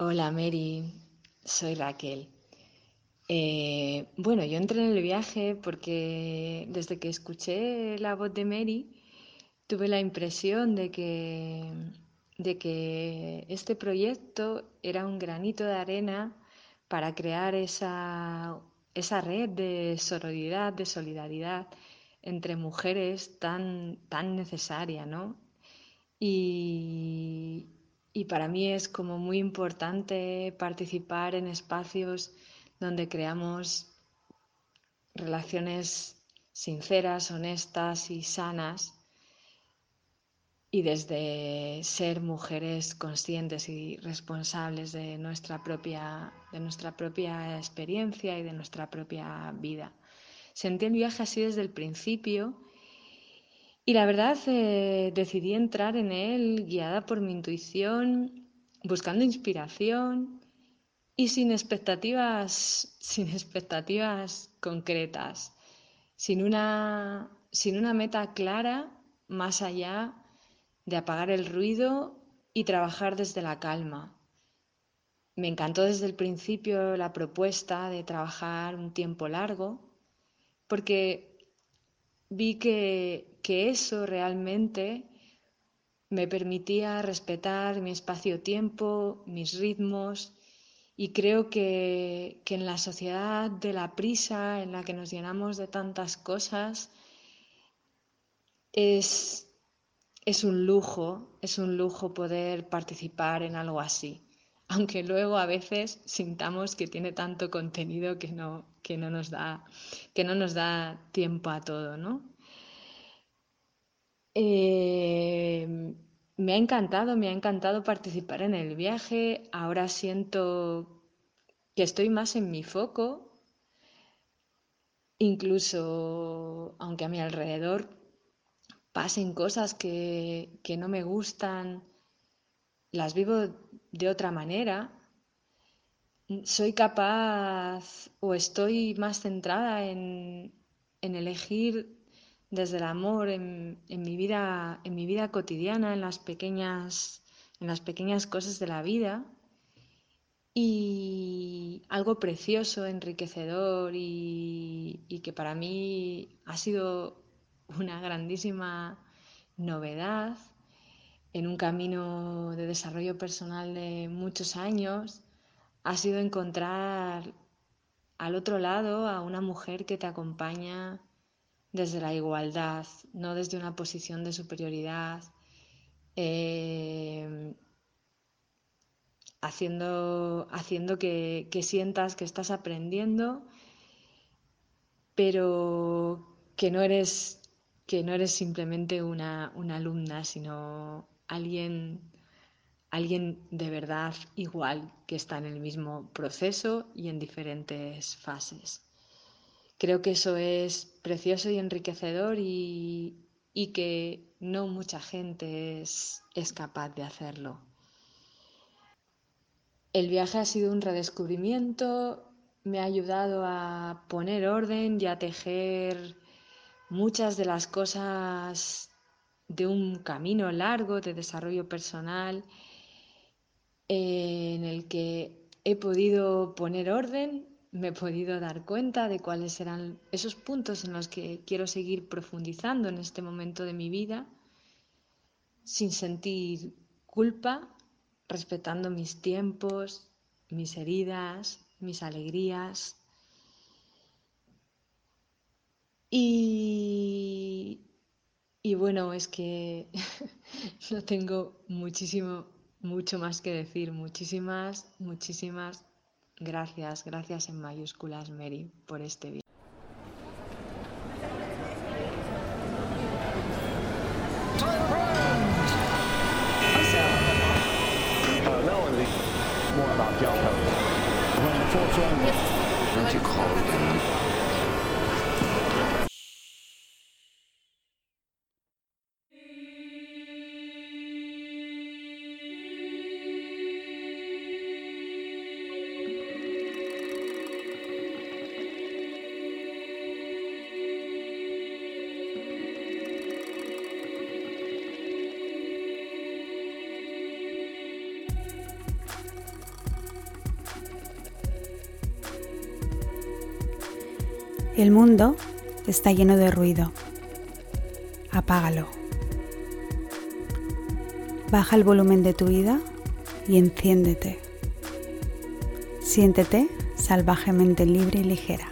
Hola Mary, soy Raquel. Eh, bueno, yo entré en el viaje porque desde que escuché la voz de Mary tuve la impresión de que, de que este proyecto era un granito de arena para crear esa, esa red de sororidad, de solidaridad entre mujeres tan, tan necesaria, ¿no? Y, y para mí es como muy importante participar en espacios donde creamos relaciones sinceras, honestas y sanas y desde ser mujeres conscientes y responsables de nuestra propia, de nuestra propia experiencia y de nuestra propia vida. Sentí el viaje así desde el principio y la verdad eh, decidí entrar en él guiada por mi intuición, buscando inspiración y sin expectativas, sin expectativas concretas, sin una, sin una meta clara más allá de apagar el ruido y trabajar desde la calma. Me encantó desde el principio la propuesta de trabajar un tiempo largo, porque vi que, que eso realmente me permitía respetar mi espacio-tiempo, mis ritmos, y creo que, que, en la sociedad de la prisa, en la que nos llenamos de tantas cosas, es es un lujo, es un lujo poder participar en algo así, aunque luego a veces sintamos que tiene tanto contenido que no, que no, nos, da, que no nos da tiempo a todo, ¿no? Eh, me ha encantado, me ha encantado participar en el viaje. Ahora siento que estoy más en mi foco, incluso aunque a mi alrededor pasen cosas que, no me gustan, las vivo de otra manera, soy capaz o estoy más centrada en, en elegir desde el amor en, en, mi vida, en mi vida cotidiana, en las pequeñas, en las pequeñas cosas de la vida. Y algo precioso, enriquecedor y, y que para mí ha sido una grandísima novedad en un camino de desarrollo personal de muchos años ha sido encontrar al otro lado a una mujer que te acompaña desde la igualdad, no desde una posición de superioridad, eh, haciendo, haciendo que, que sientas que estás aprendiendo, pero que no eres que no eres simplemente una, una alumna, sino alguien, alguien de verdad igual que está en el mismo proceso y en diferentes fases. Creo que eso es precioso y enriquecedor y, y que no mucha gente es, es capaz de hacerlo. El viaje ha sido un redescubrimiento, me ha ayudado a poner orden y a tejer muchas de las cosas de un camino largo de desarrollo personal en el que he podido poner orden, me he podido dar cuenta de cuáles serán esos puntos en los que quiero seguir profundizando en este momento de mi vida, sin sentir culpa, respetando mis tiempos, mis heridas, mis alegrías, Y, y bueno, es que no tengo muchísimo, mucho más que decir. Muchísimas, muchísimas gracias, gracias en mayúsculas, Mary, por este video. El mundo está lleno de ruido. Apágalo. Baja el volumen de tu vida y enciéndete. Siéntete salvajemente libre y ligera.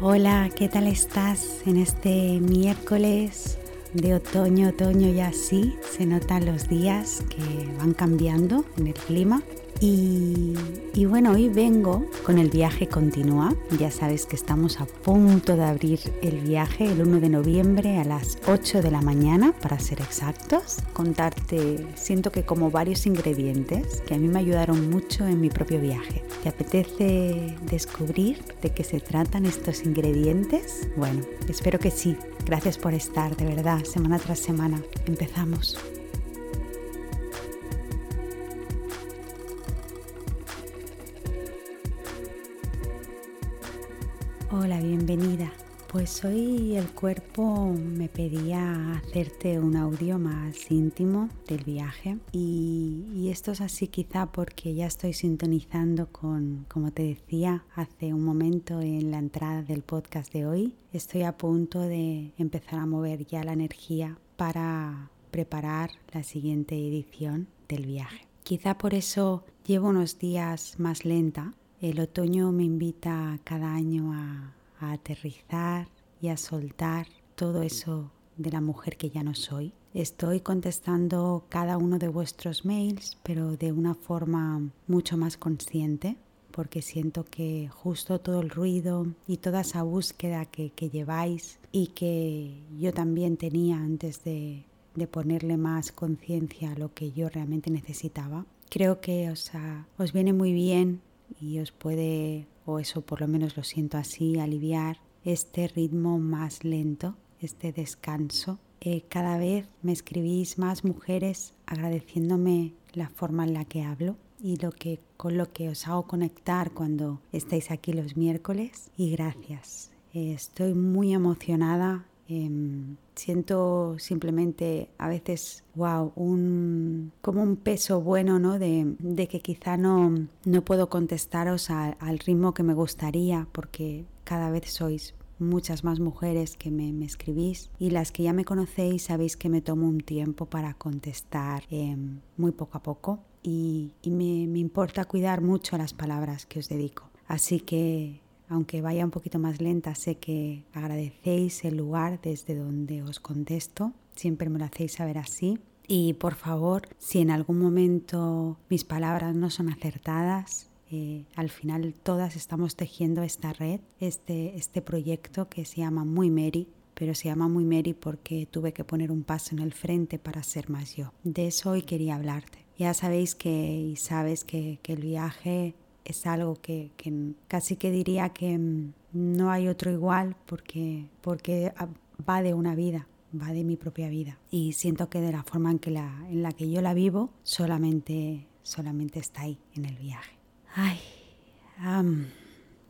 Hola, ¿qué tal estás en este miércoles de otoño, otoño ya sí, se notan los días que van cambiando en el clima. Y, bueno, hoy vengo con el viaje continúa. Ya sabes que estamos a punto de abrir el viaje el 1 de noviembre a las 8 de la mañana, para ser exactos. Contarte, siento que como varios ingredientes que a mí me ayudaron mucho en mi propio viaje. ¿Te apetece descubrir de qué se tratan estos ingredientes? Bueno, espero que sí. Gracias por estar, de verdad, semana tras semana. Empezamos. Hola, bienvenida. Pues hoy el cuerpo me pedía hacerte un audio más íntimo del viaje y, esto es así quizá porque ya estoy sintonizando con, como te decía hace un momento en la entrada del podcast de hoy, estoy a punto de empezar a mover ya la energía para preparar la siguiente edición del viaje. Quizá por eso llevo unos días más lenta el otoño me invita cada año a, aterrizar y a soltar todo eso de la mujer que ya no soy. Estoy contestando cada uno de vuestros mails, pero de una forma mucho más consciente, porque siento que justo todo el ruido y toda esa búsqueda que, lleváis y que yo también tenía antes de, ponerle más conciencia a lo que yo realmente necesitaba, creo que os viene muy bien y os puede, o eso por lo menos lo siento así, aliviar este ritmo más lento, este descanso. Eh, cada vez me escribís más mujeres agradeciéndome la forma en la que hablo y lo que, con lo que os hago conectar cuando estáis aquí los miércoles. Y gracias. Eh, estoy muy emocionada Em, siento simplemente a veces, wow, un, como un peso bueno, ¿no? De, que quizá no, no puedo contestaros al ritmo que me gustaría porque cada vez sois muchas más mujeres que me, escribís y las que ya me conocéis sabéis que me tomo un tiempo para contestar em, muy poco a poco y, me, me importa cuidar mucho las palabras que os dedico. Así que aunque vaya un poquito más lenta, sé que agradecéis el lugar desde donde os contesto. Siempre me lo hacéis saber así. Y por favor, si en algún momento mis palabras no son acertadas, eh, al final todas estamos tejiendo esta red, este, este proyecto que se llama Muy Mary, pero se llama Muy Mary porque tuve que poner un paso en el frente para ser más yo. De eso hoy quería hablarte. Ya sabéis que y sabes que, que el viaje es algo que, casi que diría que mm, no hay otro igual porque, porque va de una vida, va de mi propia vida. Y siento que de la forma en, que la, en la que yo la vivo, solamente, solamente está ahí, en el viaje. Ay,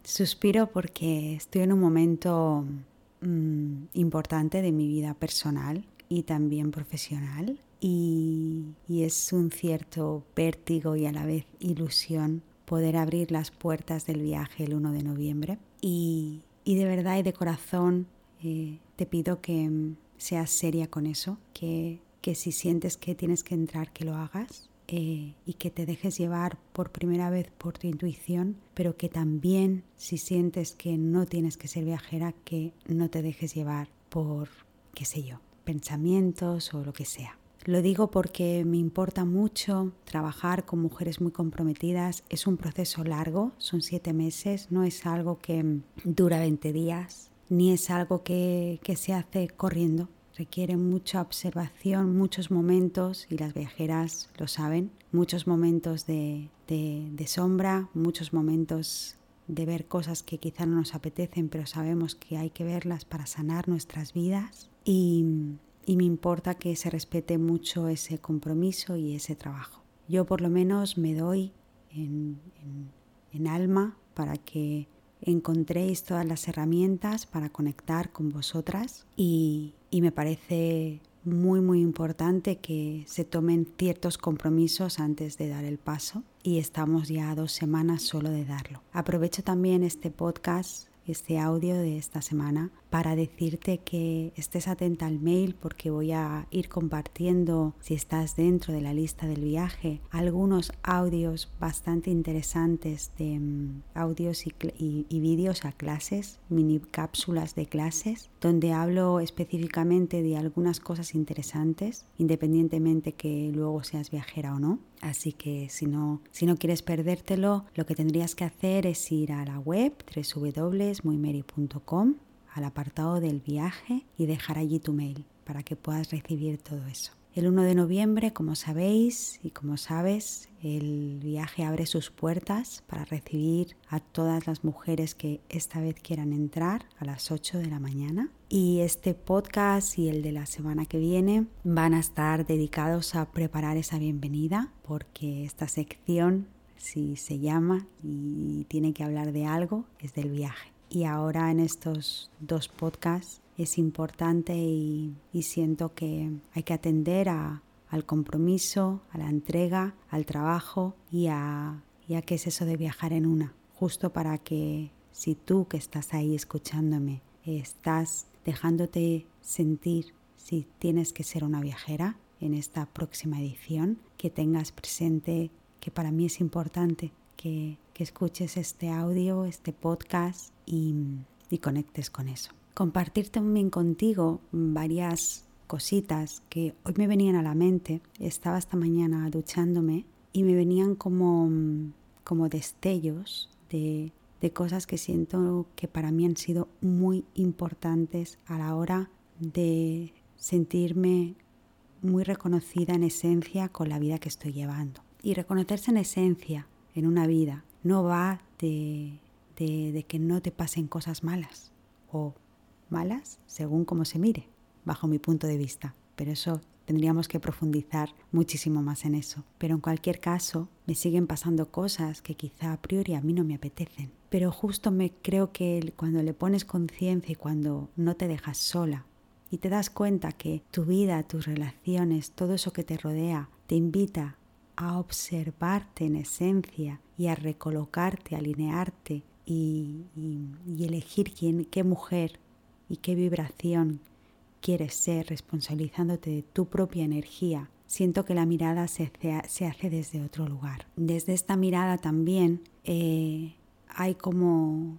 suspiro porque estoy en un momento mm, importante de mi vida personal y también profesional. Y, y es un cierto vértigo y a la vez ilusión poder abrir las puertas del viaje el 1 de noviembre. Y, de verdad y de corazón eh, te pido que mm, seas seria con eso, que, que, si sientes que tienes que entrar, que lo hagas. Eh, y que te dejes llevar por primera vez por tu intuición, pero que también si sientes que no tienes que ser viajera, que no te dejes llevar por, qué sé yo, pensamientos o lo que sea. Lo digo porque me importa mucho trabajar con mujeres muy comprometidas. Es un proceso largo, son siete meses, no es algo que dura 20 días, ni es algo que, se hace corriendo. Requiere mucha observación, muchos momentos, y las viajeras lo saben, muchos momentos de, de sombra, muchos momentos de ver cosas que quizá no nos apetecen, pero sabemos que hay que verlas para sanar nuestras vidas. Y y me importa que se respete mucho ese compromiso y ese trabajo. Yo por lo menos me doy en, alma para que encontréis todas las herramientas para conectar con vosotras y, me parece muy muy importante que se tomen ciertos compromisos antes de dar el paso y estamos ya dos semanas solo de darlo. Aprovecho también este podcast este audio de esta semana para decirte que estés atenta al mail porque voy a ir compartiendo, si estás dentro de la lista del viaje, algunos audios bastante interesantes de mm, audios y, y vídeos a clases, mini cápsulas de clases, donde hablo específicamente de algunas cosas interesantes, independientemente que luego seas viajera o no. Así que si no, si no quieres perdértelo, lo que tendrías que hacer es ir a la web www.muymeri.com al apartado del viaje y dejar allí tu mail para que puedas recibir todo eso. El 1 de noviembre, como sabéis y como sabes, el viaje abre sus puertas para recibir a todas las mujeres que esta vez quieran entrar a las 8 de la mañana. Y este podcast y el de la semana que viene van a estar dedicados a preparar esa bienvenida porque esta sección, si se llama y tiene que hablar de algo, es del viaje. Y ahora en estos dos podcasts es importante y, siento que hay que atender al compromiso, a la entrega, al trabajo y a, y a qué es eso de viajar en una. Justo para que si tú que estás ahí escuchándome estás dejándote sentir si tienes que ser una viajera en esta próxima edición, que tengas presente que para mí es importante que, que escuches este audio, este podcast y, y conectes con eso compartir también contigo varias cositas que hoy me venían a la mente. Estaba esta mañana duchándome y me venían como, como destellos de, de cosas que siento que para mí han sido muy importantes a la hora de sentirme muy reconocida en esencia con la vida que estoy llevando. Y reconocerse en esencia en una vida no va de, de, de que no te pasen cosas malas o malas según cómo se mire, bajo mi punto de vista. Pero eso tendríamos que profundizar muchísimo más en eso. Pero en cualquier caso, me siguen pasando cosas que quizá a priori a mí no me apetecen. Pero justo me creo que cuando le pones conciencia y cuando no te dejas sola y te das cuenta que tu vida, tus relaciones, todo eso que te rodea, te invita a observarte en esencia y a recolocarte, alinearte y, y elegir quién, qué mujer y qué vibración quieres ser responsabilizándote de tu propia energía, siento que la mirada se hace, desde otro lugar. Desde esta mirada también eh, hay como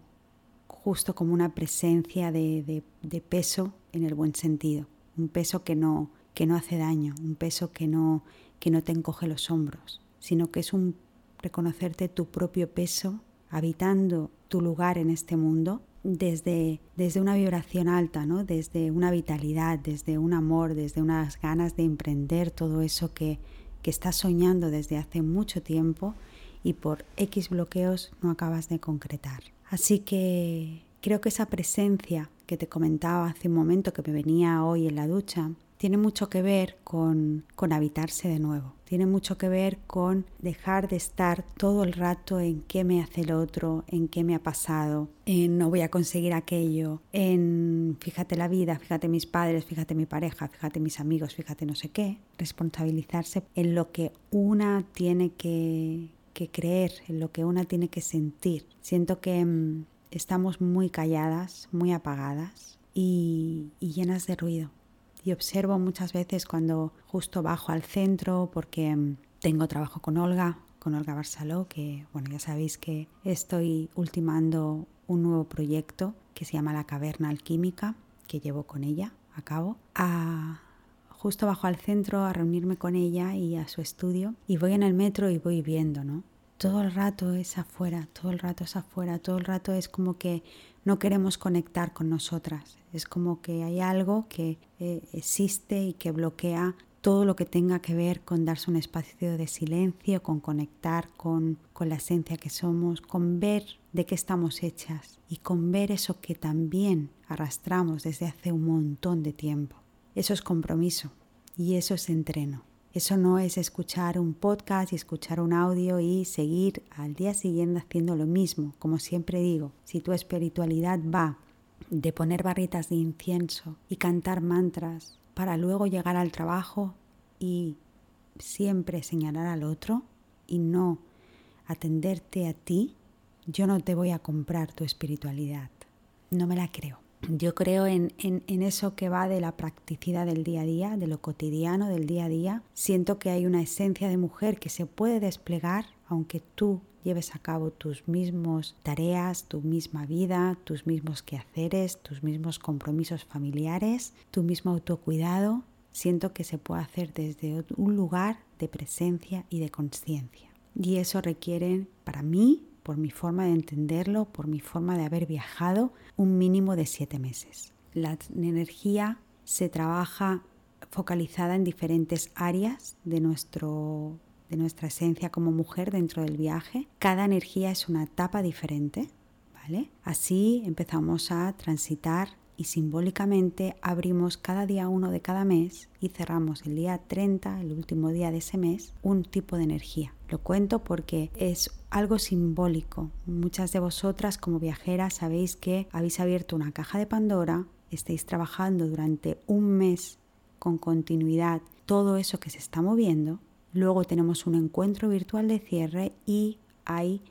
justo como una presencia de, peso en el buen sentido, un peso que no, que no hace daño, un peso que no, que no te encoge los hombros, sino que es un reconocerte tu propio peso habitando tu lugar en este mundo desde, desde una vibración alta, ¿no? desde una vitalidad, desde un amor, desde unas ganas de emprender todo eso que, que estás soñando desde hace mucho tiempo y por X bloqueos no acabas de concretar. Así que creo que esa presencia que te comentaba hace un momento que me venía hoy en la ducha, tiene mucho que ver con, con habitarse de nuevo. Tiene mucho que ver con dejar de estar todo el rato en qué me hace el otro, en qué me ha pasado, en no voy a conseguir aquello, en fíjate la vida, fíjate mis padres, fíjate mi pareja, fíjate mis amigos, fíjate no sé qué. Responsabilizarse en lo que una tiene que, creer, en lo que una tiene que sentir. Siento que mm, estamos muy calladas, muy apagadas y llenas de ruido y observo muchas veces cuando justo bajo al centro porque mm, tengo trabajo con Olga, con Olga Barceló, que bueno, ya sabéis que estoy ultimando un nuevo proyecto que se llama La Caverna Alquímica, que llevo con ella a cabo, a justo bajo al centro a reunirme con ella y a su estudio y voy en el metro y voy viendo, ¿no? Todo el rato es afuera, todo el rato es afuera, todo el rato es como que no queremos conectar con nosotras. Es como que hay algo que eh, existe y que bloquea todo lo que tenga que ver con darse un espacio de silencio, con conectar con, con la esencia que somos, con ver de qué estamos hechas y con ver eso que también arrastramos desde hace un montón de tiempo. Eso es compromiso y eso es entreno. Eso no es escuchar un podcast y escuchar un audio y seguir al día siguiente haciendo lo mismo. Como siempre digo, si tu espiritualidad va de poner barritas de incienso y cantar mantras para luego llegar al trabajo y siempre señalar al otro y no atenderte a ti, yo no te voy a comprar tu espiritualidad. No me la creo. Yo creo en, en, eso que va de la practicidad del día a día, de lo cotidiano, del día a día. Siento que hay una esencia de mujer que se puede desplegar aunque tú lleves a cabo tus mismos tareas, tu misma vida, tus mismos quehaceres, tus mismos compromisos familiares, tu mismo autocuidado. Siento que se puede hacer desde un lugar de presencia y de conciencia. Y eso requiere, para mí, por mi forma de entenderlo, por mi forma de haber viajado, un mínimo de siete meses. La energía se trabaja focalizada en diferentes áreas de, nuestro, de nuestra esencia como mujer dentro del viaje. Cada energía es una etapa diferente, ¿vale? Así empezamos a transitar y simbólicamente abrimos cada día uno de cada mes y cerramos el día 30, el último día de ese mes, un tipo de energía. Lo cuento porque es algo simbólico. Muchas de vosotras como viajeras sabéis que habéis abierto una caja de Pandora, estáis trabajando durante un mes con continuidad todo eso que se está moviendo. Luego tenemos un encuentro virtual de cierre y hay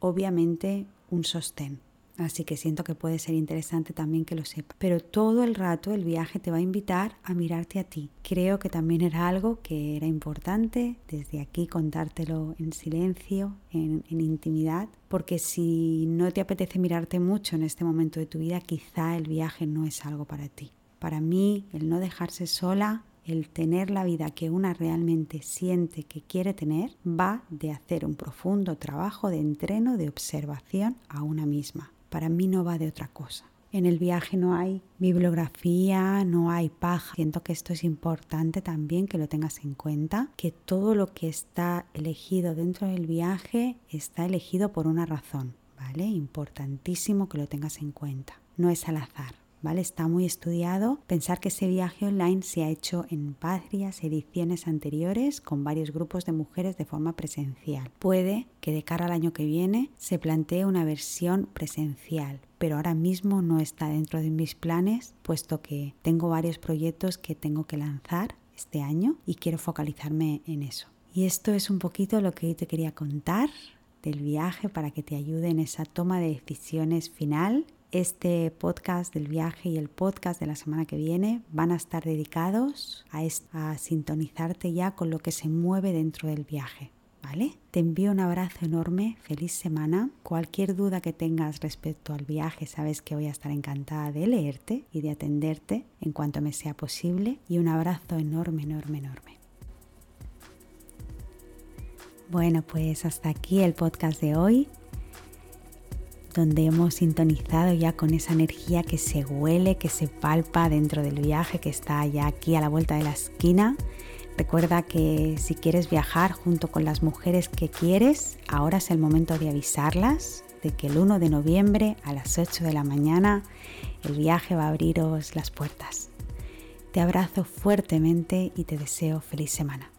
obviamente un sostén. Así que siento que puede ser interesante también que lo sepa. Pero todo el rato el viaje te va a invitar a mirarte a ti. Creo que también era algo que era importante desde aquí contártelo en silencio, en, en intimidad, porque si no te apetece mirarte mucho en este momento de tu vida, quizá el viaje no es algo para ti. Para mí, el no dejarse sola el tener la vida que una realmente siente que quiere tener va de hacer un profundo trabajo de entreno de observación a una misma para mí no va de otra cosa. En el viaje no hay bibliografía, no hay paja. Siento que esto es importante también que lo tengas en cuenta, que todo lo que está elegido dentro del viaje está elegido por una razón, ¿vale? Importantísimo que lo tengas en cuenta. No es al azar. Está muy estudiado. Pensar que ese viaje online se ha hecho en varias ediciones anteriores con varios grupos de mujeres de forma presencial. Puede que de cara al año que viene se plantee una versión presencial, pero ahora mismo no está dentro de mis planes, puesto que tengo varios proyectos que tengo que lanzar este año y quiero focalizarme en eso. Y esto es un poquito lo que hoy te quería contar del viaje para que te ayude en esa toma de decisiones final este podcast del viaje y el podcast de la semana que viene van a estar dedicados a, sintonizarte ya con lo que se mueve dentro del viaje. ¿Vale? Te envío un abrazo enorme, feliz semana. Cualquier duda que tengas respecto al viaje, sabes que voy a estar encantada de leerte y de atenderte en cuanto me sea posible. Y un abrazo enorme, enorme, enorme. Bueno, pues hasta aquí el podcast de hoy donde hemos sintonizado ya con esa energía que se huele, que se palpa dentro del viaje, que está ya aquí a la vuelta de la esquina. Recuerda que si quieres viajar junto con las mujeres que quieres, ahora es el momento de avisarlas de que el 1 de noviembre a las 8 de la mañana el viaje va a abriros las puertas. Te abrazo fuertemente y te deseo feliz semana.